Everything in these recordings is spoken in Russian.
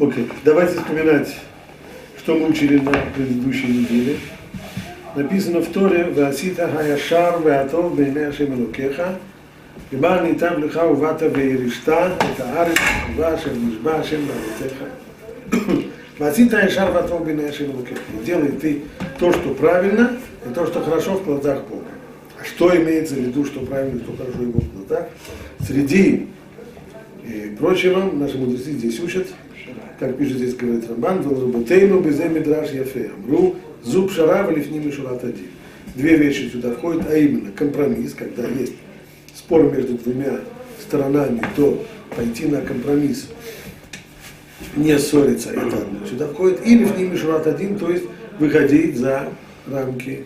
Окей, давайте вспоминать, что мы учили на предыдущей неделе. Написано в Торе, «Васита хаяшар веатол бейне Ашем Элокеха, ובא ניתן לך ובאת וירשת את הארץ הטובה אשר נשבע השם בארצך. ועשית ישר והטוב בעיני השם אלוקיך. Делай ты то, что правильно, и то, что хорошо в глазах Бога. А что имеется в виду, что правильно, что хорошо его в глазах? Среди и прочего, наши мудрецы здесь учат, как пишет здесь, говорит Рамбан, «Валрабатейну безе мидраш яфе, амру, зуб шара валифним и шурат один». Две вещи сюда входят, а именно компромисс, когда есть спор между двумя сторонами, то пойти на компромисс, не ссориться, это одно сюда входит, или в ними шурат один, то есть выходить за рамки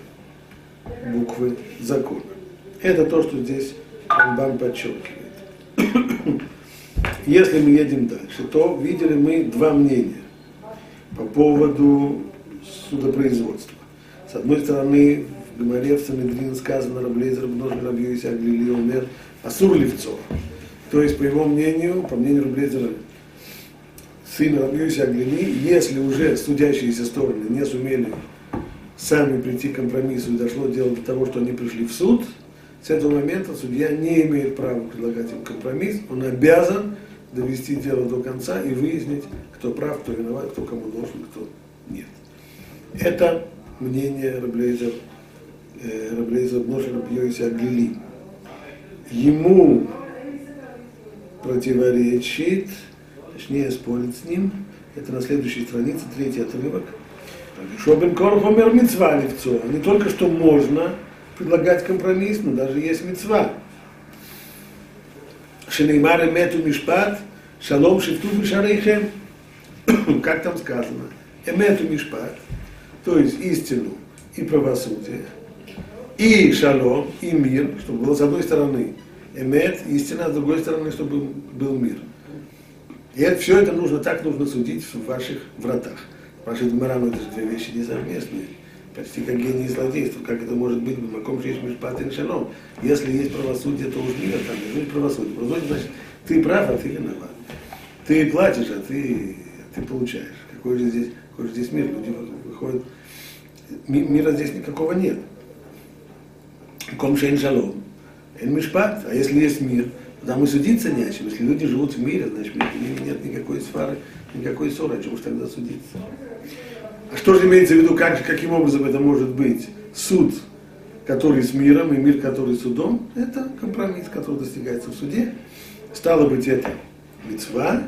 буквы закона. Это то, что здесь Рамбан подчеркивает. Если мы едем дальше, то видели мы два мнения по поводу судопроизводства. С одной стороны, в Гамаре в Санедрин сказано Раблейзер Бножи Рабьюиси Аглили Умер Асур Левцов. То есть, по его мнению, по мнению Раблейзера, сына Рабьюиси Аглили, если уже судящиеся стороны не сумели сами прийти к компромиссу и дошло дело до того, что они пришли в суд, с этого момента судья не имеет права предлагать им компромисс, он обязан довести дело до конца и выяснить, кто прав, кто виноват, кто кому должен, кто нет. Это мнение Раблейзер, э, Раблейзер Ноша Рабьёиси Аглили. Ему противоречит, точнее спорит с ним, это на следующей странице, третий отрывок. Шобен Корхомер мецва левцо. Не только что можно предлагать компромисс, но даже есть мецва. Шенеймар эмету мишпат, шалом шифту бешарейхем. Как там сказано? Эмету мишпат, то есть истину и правосудие, и шалом, и мир, чтобы было с одной стороны эмет, истина, а с другой стороны, чтобы был мир. И это, все это нужно, так нужно судить в ваших вратах. Ваши Гмарам это же две вещи несовместные. Почти как гений злодейства. Как это может быть? в Маком есть Мишпат и Шалом. Если есть правосудие, то уж мир там, должно быть правосудие. Правосудие значит, ты прав, а ты виноват. Ты платишь, а ты, ты получаешь. Какой же здесь, какой же здесь мир? Люди выходят. Мира здесь никакого нет. Ком шейн шалом. Эн мишпат. А если есть мир, тогда мы судиться не о чем. Если люди живут в мире, значит, нет никакой сфары, никакой ссоры, о чем уж тогда судиться. Что же имеется в виду, как, каким образом это может быть? Суд, который с миром, и мир, который с судом, это компромисс, который достигается в суде. Стало быть, это мецва.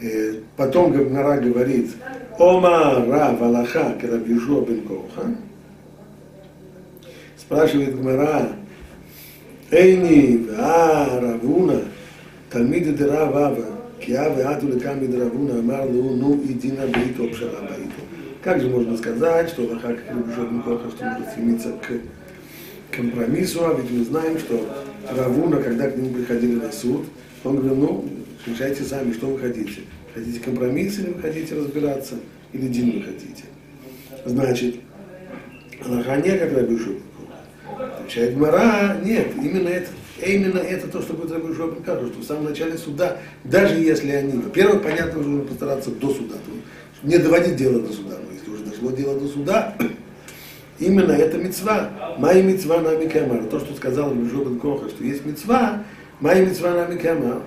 Э, потом Гара говорит, Ома Ра Валаха Карабьюшо Бен Коха. Спрашивает Гмара, Эйни, Ва, Равуна, Талмиды Дера Вава, Киа Веату Лекам Мидравуна, Амар Лу, Ну и Дина Бейто Пшара Бейто. Как же можно сказать, что Лаха Карабьюшо Коха, что нужно стремиться к компромиссу, а ведь мы знаем, что Равуна, когда к нему приходили на суд, он говорил, ну, решайте сами, что вы хотите. Хотите компромисс или вы хотите разбираться, или день вы хотите. Значит, Аллаха не как Рабишу. Отвечает Мара, нет, именно это, именно это то, что будет Рабишу Шопен что в самом начале суда, даже если они, во-первых, понятно, нужно постараться до суда, не доводить дело до суда, дошло дело до суда, именно это мецва. Моя мецва нами кемар. То, что сказал Рабишу Коха, что есть мецва, моя мецва нами кемар.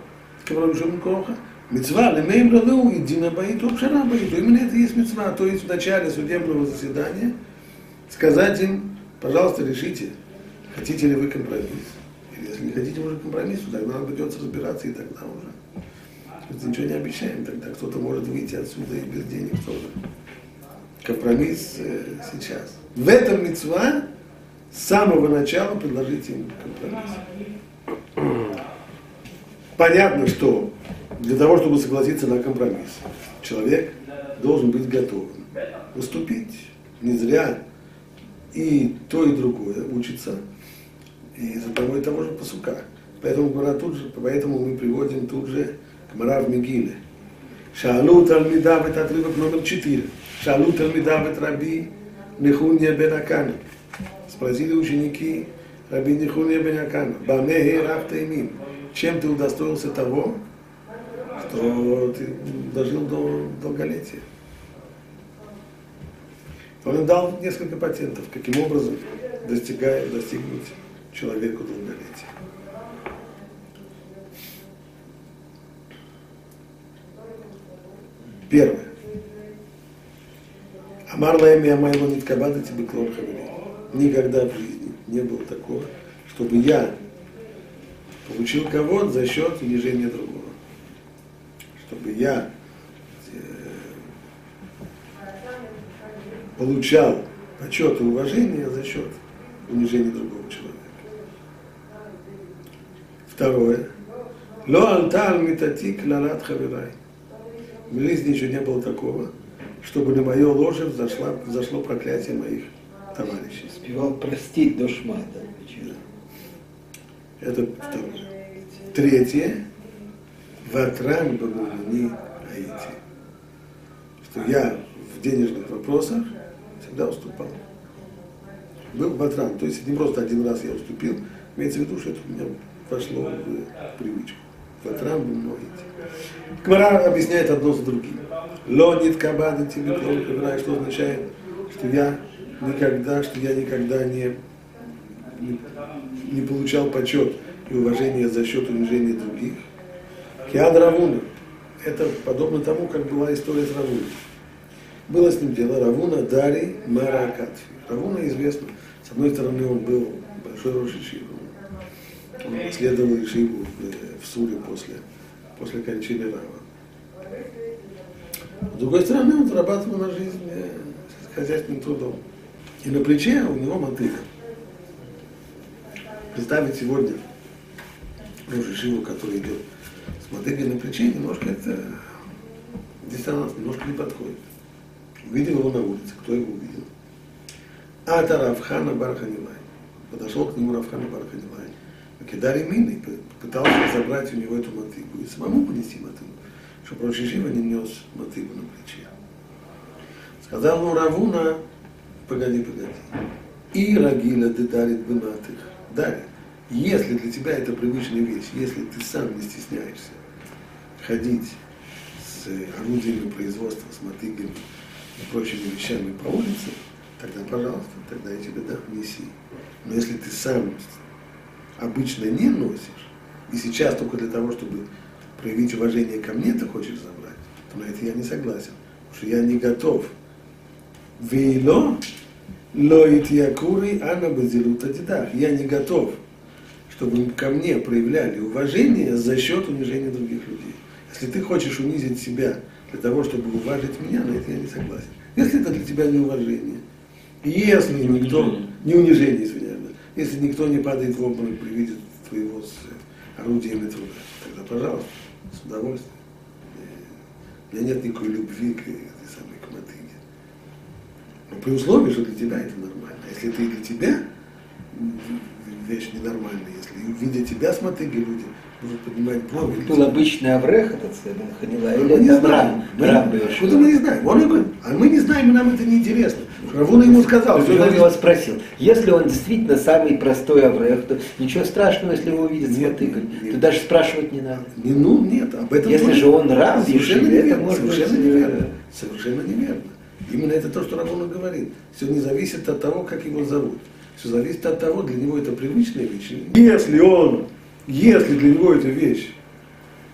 Сказал Рабишу Коха. Мецва, лемейм раду, и дина баиту, пшара баиту. Именно это есть мецва. То есть в начале судебного заседания сказать им, пожалуйста, решите, хотите ли вы компромисс. Или если не хотите уже компромисс, тогда нам придется разбираться, и тогда уже. Ничего не обещаем, тогда кто-то может выйти отсюда и без денег тоже. Компромисс э, сейчас. В этом мецва с самого начала предложить им компромисс. Понятно, что для того, чтобы согласиться на компромисс, человек должен быть готовым уступить. Не зря и то, и другое учится из того и того же посука. Поэтому, тут же, поэтому мы приводим тут же к Мара в Мегиле. Шалу Талмида, это отрывок номер 4. Талмида, это Раби Нехунья бен Акана. Спросили ученики Раби Нехунья бен Акана. Бамехе Рафта Имим. Чем ты удостоился того, то ты дожил до долголетия. Он им дал несколько патентов, каким образом достигая, достигнуть человеку долголетия. Первое. Амар лаэми амайво ниткабада тебе клон Никогда в жизни не было такого, чтобы я получил кого-то за счет унижения другого. Чтобы я э, получал почет и уважение за счет унижения другого человека. Второе. Ло алтар митатик лалат хаверай. В жизни еще не было такого, чтобы на мое ложе взошло, взошло проклятие моих товарищей. Спевал простить до шмата. Это второе. Третье. Ватран Бабулини Аити. Что я в денежных вопросах всегда уступал. Был ватран, то есть не просто один раз я уступил, имеется в виду, что это у меня вошло в привычку. Ватран Бабулини Аити. Кмара объясняет одно за другим. Лонит кабада тебе что означает, что я никогда, что я никогда не, не, не получал почет и уважение за счет унижения других. Киад Равуна. Это подобно тому, как была история с Равуной. Было с ним дело Равуна Дари Мара Акатфи. Равуна известно. С одной стороны, он был большой Рошичив. Он следовал Ишиву в Суре после, после кончины Рава. С другой стороны, он зарабатывал на жизнь э, хозяйственным трудом. И на плече у него мотыга. Представить сегодня Рожи Шиву, который идет с мотыгой на плече, немножко это диссонанс, немножко не подходит. Увидел его на улице, кто его увидел? А это Равхана Барханилай. Подошел к нему Равхана Барханилай. Кидари Мины пытался забрать у него эту мотыгу и самому понести мотыгу, чтобы Рожи Шива не нес мотыгу на плече. Сказал ему Равуна, погоди, погоди. И Рагиля ты дарит быматых. Дарит. Если для тебя это привычная вещь, если ты сам не стесняешься ходить с орудиями производства, с мотыгами и прочими вещами по улице, тогда, пожалуйста, тогда я тебе дам, неси. Но если ты сам обычно не носишь, и сейчас только для того, чтобы проявить уважение ко мне ты хочешь забрать, то на это я не согласен. Потому что я не готов. Вейло лоит якури ана базилута дедах. Я не готов чтобы ко мне проявляли уважение за счет унижения других людей. Если ты хочешь унизить себя для того, чтобы уважить меня, на это я не согласен. Если это для тебя не уважение, если никто, не унижение, если никто не падает в обморок при виде твоего орудиями труда, тогда, пожалуйста, с удовольствием. У меня нет никакой любви к этой самой к мотыге. Но при условии, что для тебя это нормально. Если это и для тебя вещь ненормальная, если видя тебя с мотыги люди будут поднимать брови. Был обычный Аврех этот Ханила, или не знаем. Рам Откуда мы не знаем? Он говорит, а мы не знаем, и нам это не интересно. Равуна ему сказал. Что он его спросил, если он действительно самый простой Аврех, то ничего страшного, если его увидят с мотыгой. То даже спрашивать не надо. Не, ну, нет, об этом Если же он Рам, совершенно это неверно, может быть... совершенно неверно. Совершенно неверно. Именно это то, что Равуна говорит. Все не зависит от того, как его зовут. Все зависит от того, для него это привычная вещь. Если он, если для него эта вещь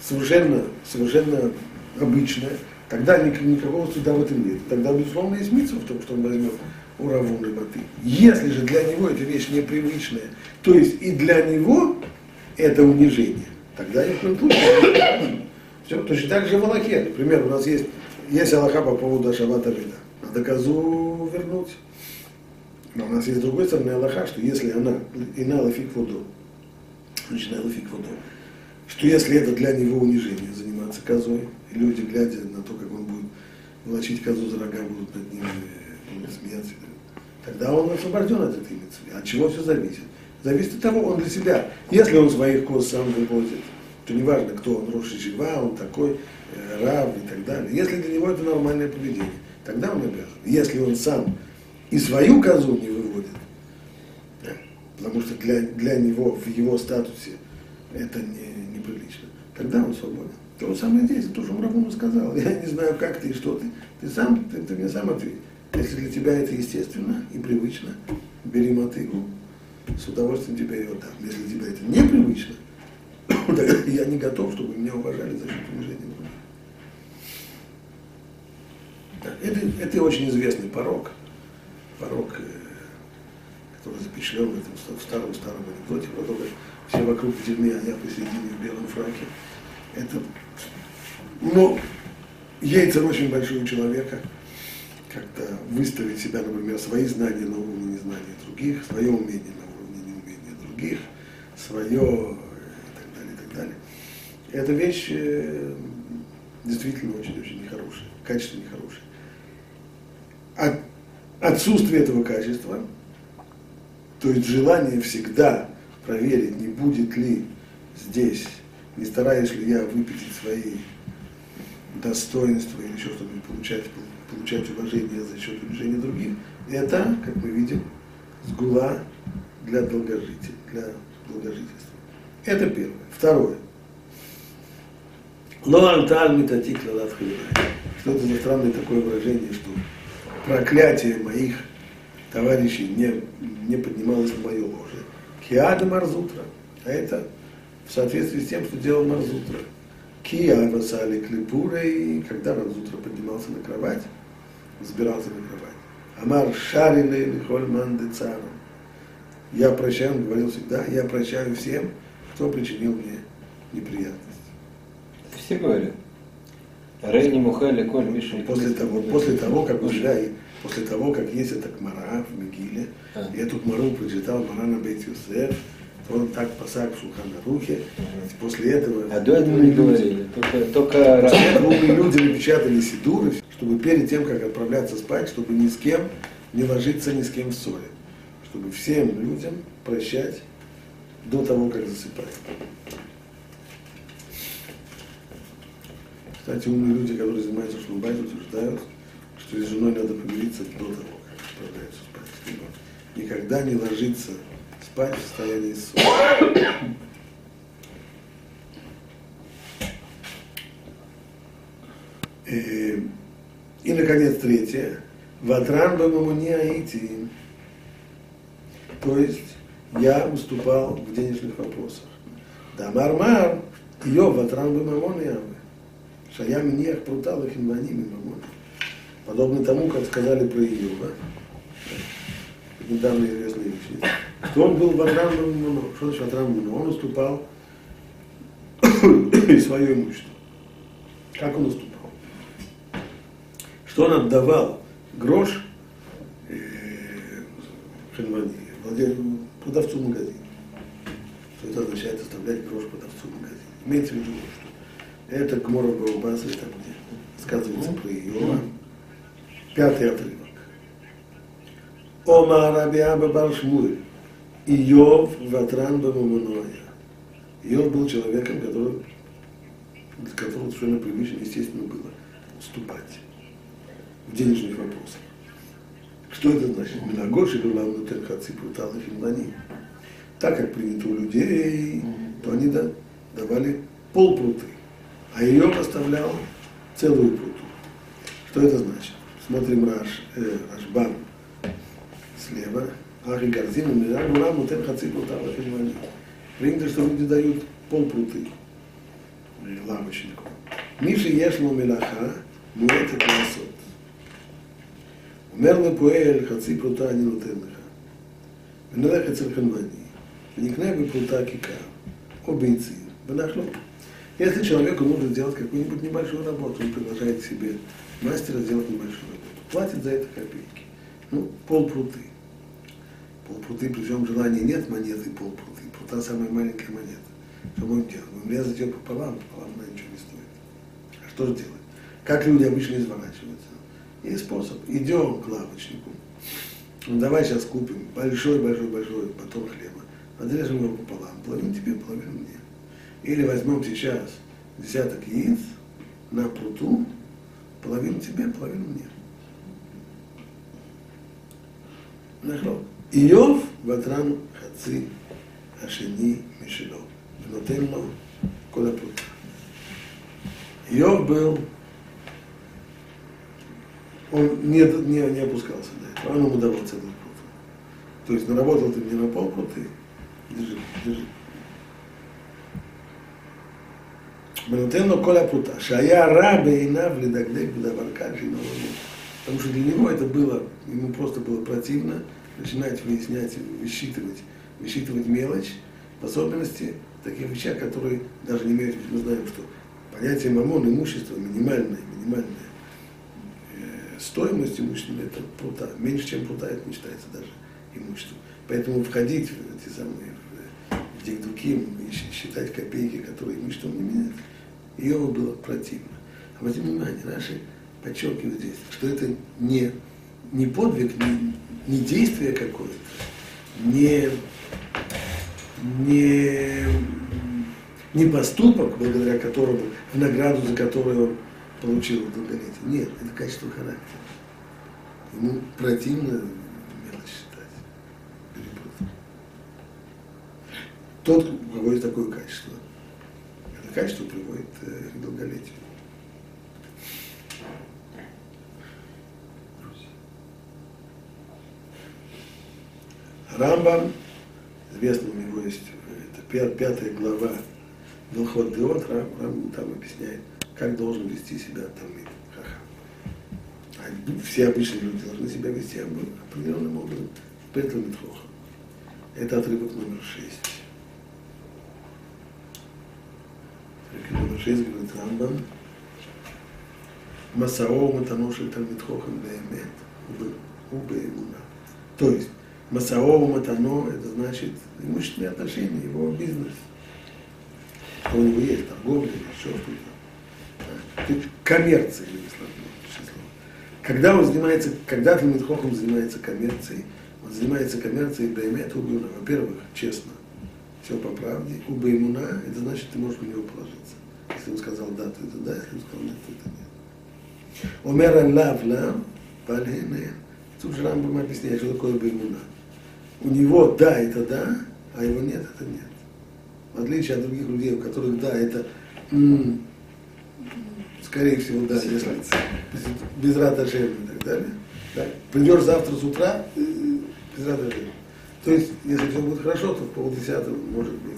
совершенно, совершенно обычная, тогда никакого суда в этом нет. Тогда, безусловно, есть митцва в том, что он возьмет у Равуны Баты. Если же для него эта вещь непривычная, то есть и для него это унижение, тогда ни в коем случае. Все, точно так же в Аллахе. Например, у нас есть, есть Аллаха по поводу Шабата Вида. Надо козу вернуть. Но у нас есть с другой стороны Аллаха, что если она инала фиг воду, инала фиг воду, что если это для него унижение, заниматься козой, и люди, глядя на то, как он будет волочить козу за рога, будут над ним будут смеяться, тогда он освобожден от этой митцвы. От чего все зависит? Зависит от того, он для себя. Если он своих коз сам выводит, то неважно, кто он, Роши Жива, он такой, э, раб и так далее. Если для него это нормальное поведение, тогда он обязан. Если он сам и свою козу не выводит, потому что для, для него в его статусе это не, неприлично, тогда он свободен. То же самое здесь, то, что Мрабуну сказал. Я не знаю, как ты и что ты. Ты сам, ты, ты мне сам ответь. Если для тебя это естественно и привычно, бери мотыгу, с удовольствием тебе ее дам. Если для тебя это непривычно, я не готов, чтобы меня уважали за счет унижения других. Это, это очень известный порог, порог, э, который запечатлен в этом старом-старом анекдоте, про то, как все вокруг в дерьме, а я посередине в белом фраке. Это, ну, яйца очень большого человека, как-то выставить себя, например, свои знания на уровне незнания других, свое умение на уровне неумения других, свое и так далее, и так далее. эта вещь э, действительно очень-очень нехорошая, качество нехорошее. От, отсутствие этого качества, то есть желание всегда проверить, не будет ли здесь, не стараюсь ли я выпятить свои достоинства или еще что-нибудь, получать, получать уважение за счет унижения других, это, как мы видим, сгула для долгожития, для долгожительства. Это первое. Второе. Что это за странное такое выражение, что проклятие моих товарищей не, не поднималось на мое ложе. Киада Марзутра. А это в соответствии с тем, что делал Марзутра. Кия васали клипурой, когда Марзутра поднимался на кровать, взбирался на кровать. Амар шарили лихольман децаром. Я прощаю, он говорил всегда, я прощаю всем, кто причинил мне неприятность. Все говорят. Рейни Мухали Коль Миша. После того, после того, как да, после того, как есть эта Кмара в Мегиле, а. и эту Кмару прочитал Марана Бейт Юсеф, он так посак в Шулханарухе, после этого... А до этого не говорили, только, только После этого люди напечатали сидуры, чтобы перед тем, как отправляться спать, чтобы ни с кем не ложиться ни с кем в ссоре. Чтобы всем людям прощать до того, как засыпать. Кстати, умные люди, которые занимаются шлубайт, утверждают, что с женой надо помириться до того, как отправляются спать. Никогда не ложиться спать в состоянии ссоры. И, и, наконец, третье. Ватран не аити. То есть я выступал в денежных вопросах. Да мармар, ее ватран бамамон явы. Шая миньях прутал их инваним мамон. Подобно тому, как сказали про Иова, недавно известная вещь, что он был Ватран Муно. Что значит Ватран Муно? Он уступал свое имущество. Как он уступал? Что он отдавал грош э, продавцу магазина. Что это означает оставлять грош продавцу магазина. Имеется в виду, что это Гмора Баубаса, там где сказывается про Иова. Пятый отрывок. Ома Рабиа Бабар Шмуэль. Иов Ватран Бамаманоя. Иов был человеком, который, для которого совершенно привычно, естественно, было уступать в денежных вопросах. Что это значит? Минагоши главный Нутен Хаци Прутал и Так как принято у людей, то они да, давали полпруты, а ее поставлял целую пруту. Что это значит? Смотрим Раш, э, Рашбан слева, Ахи Гарзин, Мирар, Мурам, Мутен, Хаци, Прута, Лахимани. Принято, что люди дают полпруты лавочнику. Миши Ешло Мелаха, Муэте Класот. אומר לפועל חצי פרוטה אני נותן לך. ונלך אצל חנווני, ונקנה בפרוטה כיכר, או ביצים, ונחלוק. Если человеку нужно сделать какую-нибудь небольшую работу, он приглашает себе мастера сделать небольшую работу, платит за это копейки. Ну, полпруты. Полпруты, причем желания нет монеты полпруты. Прута самая маленькая монета. Что будем делать? Будем резать ее пополам, пополам она ничего не стоит. А что же делать? Как люди обычно изворачиваются? Есть способ. Идем к лавочнику. Ну, давай сейчас купим большой-большой-большой батон хлеба. Отрежем его пополам. Половину тебе, половину мне. Или возьмем сейчас десяток яиц на пруту, половину тебе, половину мне. נכון. איוב ותרן חצי השני משלו, ונותן לו כל הפרוטה. Иов был, он не, не, не опускался до этого, он ему давал целый пруд. То есть наработал ты мне на полпруд, ты держи, держи. ונותן לו כל הפרוטה, שהיה רע בעיניו לדקדק בדבר כאן שאינו ראוי. Потому что для него это было, ему просто было противно начинать выяснять, высчитывать, высчитывать мелочь, в особенности таких вещах, которые даже не имеют, мы знаем, что понятие мамон, имущество, минимальное, минимальная э, стоимость имущества, это прута. Меньше, чем прута, это не считается даже имуществом. Поэтому входить в эти самые в дикдуки и считать копейки, которые имуществом не меняют, Иову было противно. Обратите внимание, наши подчеркивают здесь, что это не, не подвиг, не, не действие какое-то, не, не, не поступок, благодаря которому, в награду за который он получил долголетие. Нет, это качество характера. Ему противно мелочь считать. Перепутать. Тот, у кого есть такое качество, качество приводит э, к долголетию. Рамбам, известно у него есть, это пятая глава Вилхот Деот, Рам, там объясняет, как должен вести себя. А все обычные люди должны себя вести определенным образом перед Талмит Это отрывок номер шесть. Отрывок номер шесть говорит Рамбам. Масао Матаноши Талмит Хохам Беемет Убеемуна. То есть, Масао Матано, это значит имущественные отношения, его бизнес. У него есть, торговля или еще что-то. Коммерция, Когда он занимается, когда Талмитхохом занимается коммерцией, он занимается коммерцией Баймет Убиуна. Во-первых, честно, все по правде. У Баймуна, это значит, ты можешь на него положиться. Если он сказал да, то это да, если он сказал нет, то это нет. Омер лав лав, пальгене. Тут же Рамбам объясняет, что такое Баймуна у него да, это да, а его нет, это нет. В отличие от других людей, у которых да, это м- скорее всего, да, если без раташем и так далее. Да. Придешь завтра с утра, э, без раташем. То есть, если все будет хорошо, то в полдесятого может быть.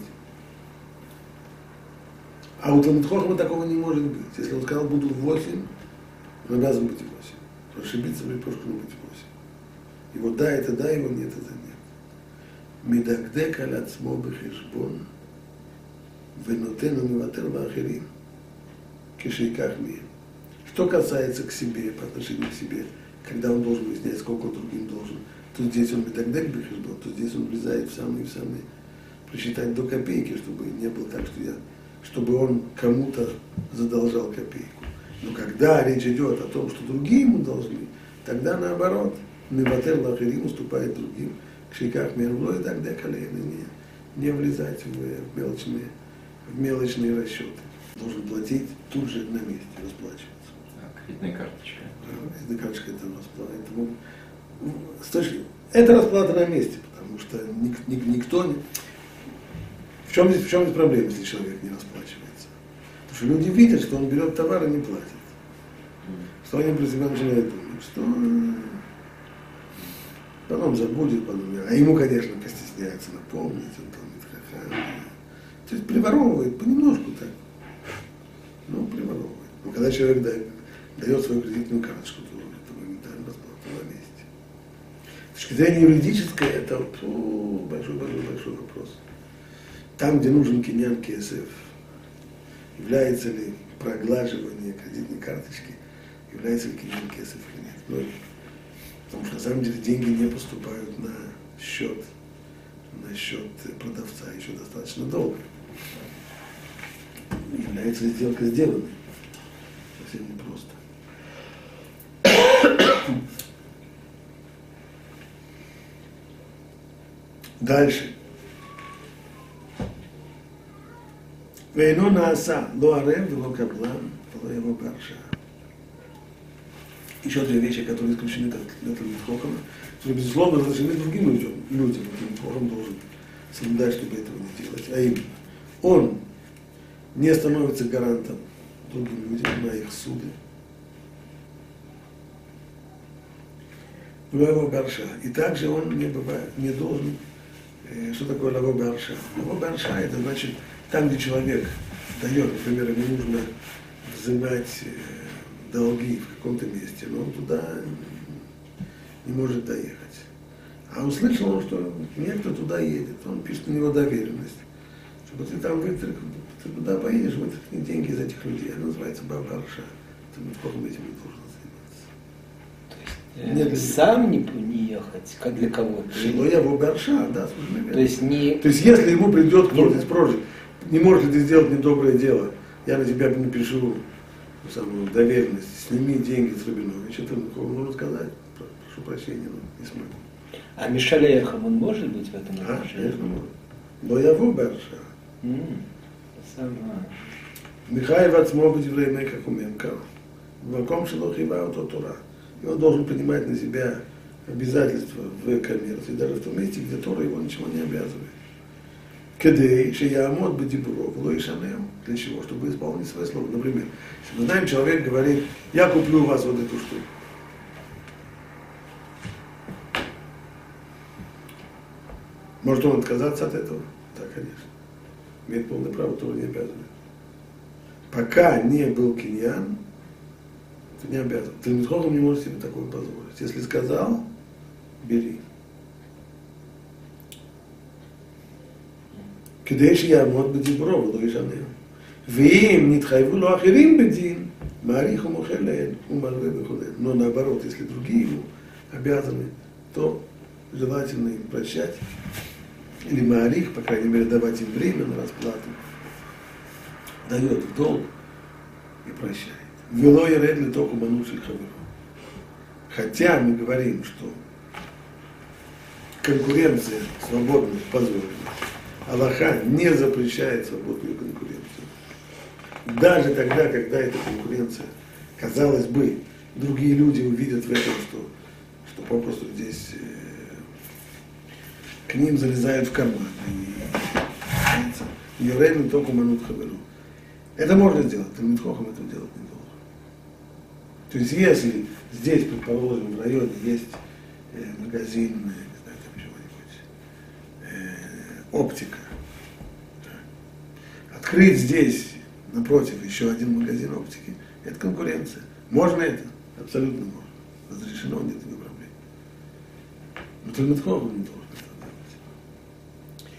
А у Талмудхохма такого не может быть. Если он сказал, буду 8, он обязан быть 8. То ошибиться в лепешку не быть 8. Его да, это да, его нет, это нет. Медагдек аля цмо бехешбон, венотену миватер вахерим, кишейках мием. Что касается к себе, по отношению к себе, когда он должен выяснять, сколько он другим должен, то здесь он медагдек бехешбон, то здесь он влезает в самые-в самые, присчитать до копейки, чтобы не было так, что я чтобы он кому-то задолжал копейку. Но когда речь идет о том, что другие ему должны, тогда наоборот, Миватер Лахирим уступает другим, Кшиках Мервло и так далее, не, не влезать в мелочные, в мелочные расчеты. Должен платить тут же на месте, расплачиваться. А, кредитная карточка. Кредитная карточка это расплата. Это, это расплата на месте, потому что ник, ник, никто не... В чем, здесь, в чем здесь проблема, если человек не расплачивается? Потому что люди видят, что он берет товар и не платит. Что они про себя начинают думать? Что Потом забудет, потом, а ему, конечно, постесняется напомнить, он ха-ха. То есть приворовывает понемножку так. Ну, приворовывает. Но когда человек дает, дает свою кредитную карточку, то это моментально расплата на месте. С точки зрения юридической, это большой-большой-большой вопрос. Там, где нужен киньян КСФ, является ли проглаживание кредитной карточки, является ли киньян КСФ или нет. Но Потому что на самом деле деньги не поступают на счет, на счет продавца еще достаточно долго. Является сделка сделанной. Совсем непросто. Дальше. ואינו נעשה לא ערב ולא קבלן ולא יבוא בהרשעה еще две вещи, которые исключены как для Талмитхохана, которые, безусловно, разрешены другим людям, людям, Талмитхохам должен соблюдать, чтобы этого не делать. А именно, он не становится гарантом другим людям, на их суды. Лаво Барша. И также он не бывает, не должен, э, что такое Лаво Барша? Лаво Барша это значит там, где человек дает, например, ему нужно взимать э, долги в каком-то месте, но он туда не может доехать. А услышал он, что некто туда едет, он пишет на него доверенность, чтобы ты там вытряк, ты туда поедешь, вытряхни деньги из этих людей. Это называется Бабарша. Ты никаким этим не должен заниматься. Нет, сам не, не ехать, как для кого-то. Но я Бабарша, да, слушай, То есть не... То есть если ему придет кто-то из прошлых, не можешь ли ты сделать недоброе дело, я на тебя напишу ну, самую доверенность, сними деньги с Рабиновича, ты могу сказать, прошу прощения, но не смогу. А Мишель Эхам, он может быть в этом а, отношении? А, но я в Сама. Михаил Вацмо быть время, как умемка. В каком Шелохива Тора. И он должен принимать на себя обязательства в коммерции, даже в том месте, где Тора его ничего не обязывает. Кедей, вло и шанем. Для чего? Чтобы исполнить свое слово. Например, если мы знаем, человек говорит, я куплю у вас вот эту штуку. Может он отказаться от этого? Да, конечно. Имеет полное право, Тора не обязывает. Пока не был киньян, ты не обязан. Ты не можешь себе такое позволить. Если сказал, бери. כדי שיעמוד בדיברו ולא ישנה. ואם נתחייבו לו אחרים בדין, מעריך ומוחל להם ומלווה וכו'. Но наоборот, если другие ему обязаны, то желательно им прощать. Или Маарих, по крайней мере, давать им время на расплату. Дает в долг и прощает. Вело и редли только мануши Хотя мы говорим, что конкуренция свободных позволена. Аллаха не запрещает свободную конкуренцию. Даже тогда, когда эта конкуренция, казалось бы, другие люди увидят в этом, что, что попросту здесь э, к ним залезают в карман. И Йорейн только манут хаверу. Это можно сделать, Талмитхохам это делать не должен. То есть если здесь, предположим, в районе есть э, магазин, э, не знаю, там чего-нибудь, э, оптика, открыть здесь, напротив, еще один магазин оптики, это конкуренция. Можно это? Абсолютно можно. Разрешено, нет никакой проблемы. Но Талмитхохам не должен это делать.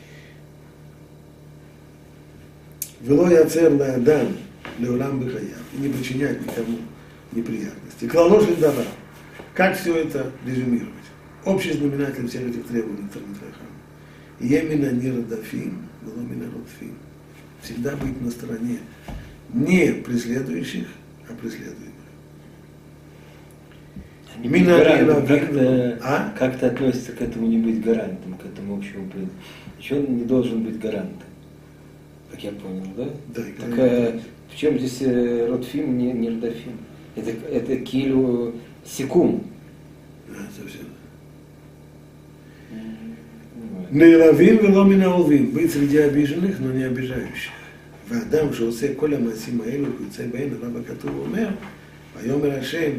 Вело яцер ладан леулам бихаяв. И не причинять никому неприятности. Клалошин дава. Как все это резюмировать? Общий знаменатель всех этих требований Талмитхахам. Емина нирдафим, было мина родфим. Всегда быть на стороне не преследующих, а преследуемых. Не Мина быть гарантом, не как-то. А? как-то относится к этому не быть гарантом, к этому общему принципу. Еще он не должен быть гарантом. Как я понял, да? Да, и Так, э, в чем здесь э, Ротфим, не, не Рдафим? Это, это килю секум. Да, совсем. Понимаю. נעלבים ולא מן האהובים, быть среди обиженных, но не обижающих. ואדם שעושה כל המעשים האלו, ויוצא בהן, עליו הכתוב אומר, ויאמר השם,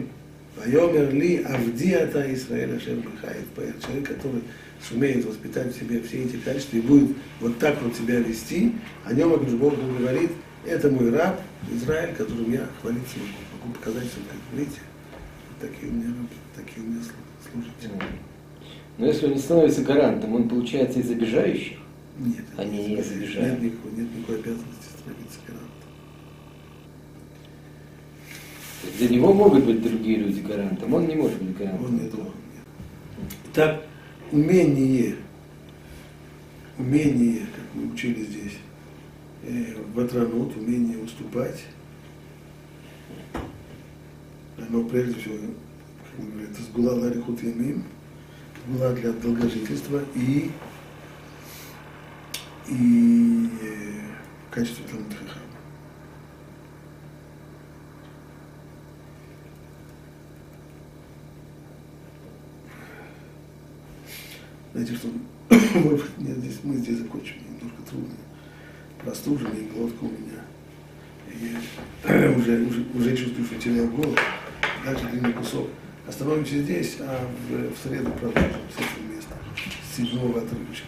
ויאמר לי, עבדי אתה ישראל אשר בך יתפאר. Человек, который сумеет воспитать в себе все эти качества и будет вот так вот себя вести, о нем Акдуш Бог говорит, это мой раб, Израиль, которым я хвалиться могу. Могу показать, что, как видите, вот такие у меня рабы, такие у меня слу- служители. Но если он не становится гарантом, он получается из обижающих. Нет, Они нет, не нет, забежали. Нет никакой, нет никакой обязанности становиться гарантом. Для него могут быть другие люди гарантом, он не может быть гарантом. Он не должен. нет. Так, умение, умение, как мы учили здесь, э, ватранут, умение уступать, оно прежде всего, как мы говорим, это сгула ларихут ямим, сгула для долгожительства и, и э, качество Талмуд Хахама. Знаете, что нет, здесь, мы здесь закончим, немножко трудно. Простуженный, глотка у меня И уже, уже, уже чувствую, что теряю голос. Дальше длинный кусок. Остановимся здесь, а в, в среду продолжим с этого места, с седьмого отрывочка.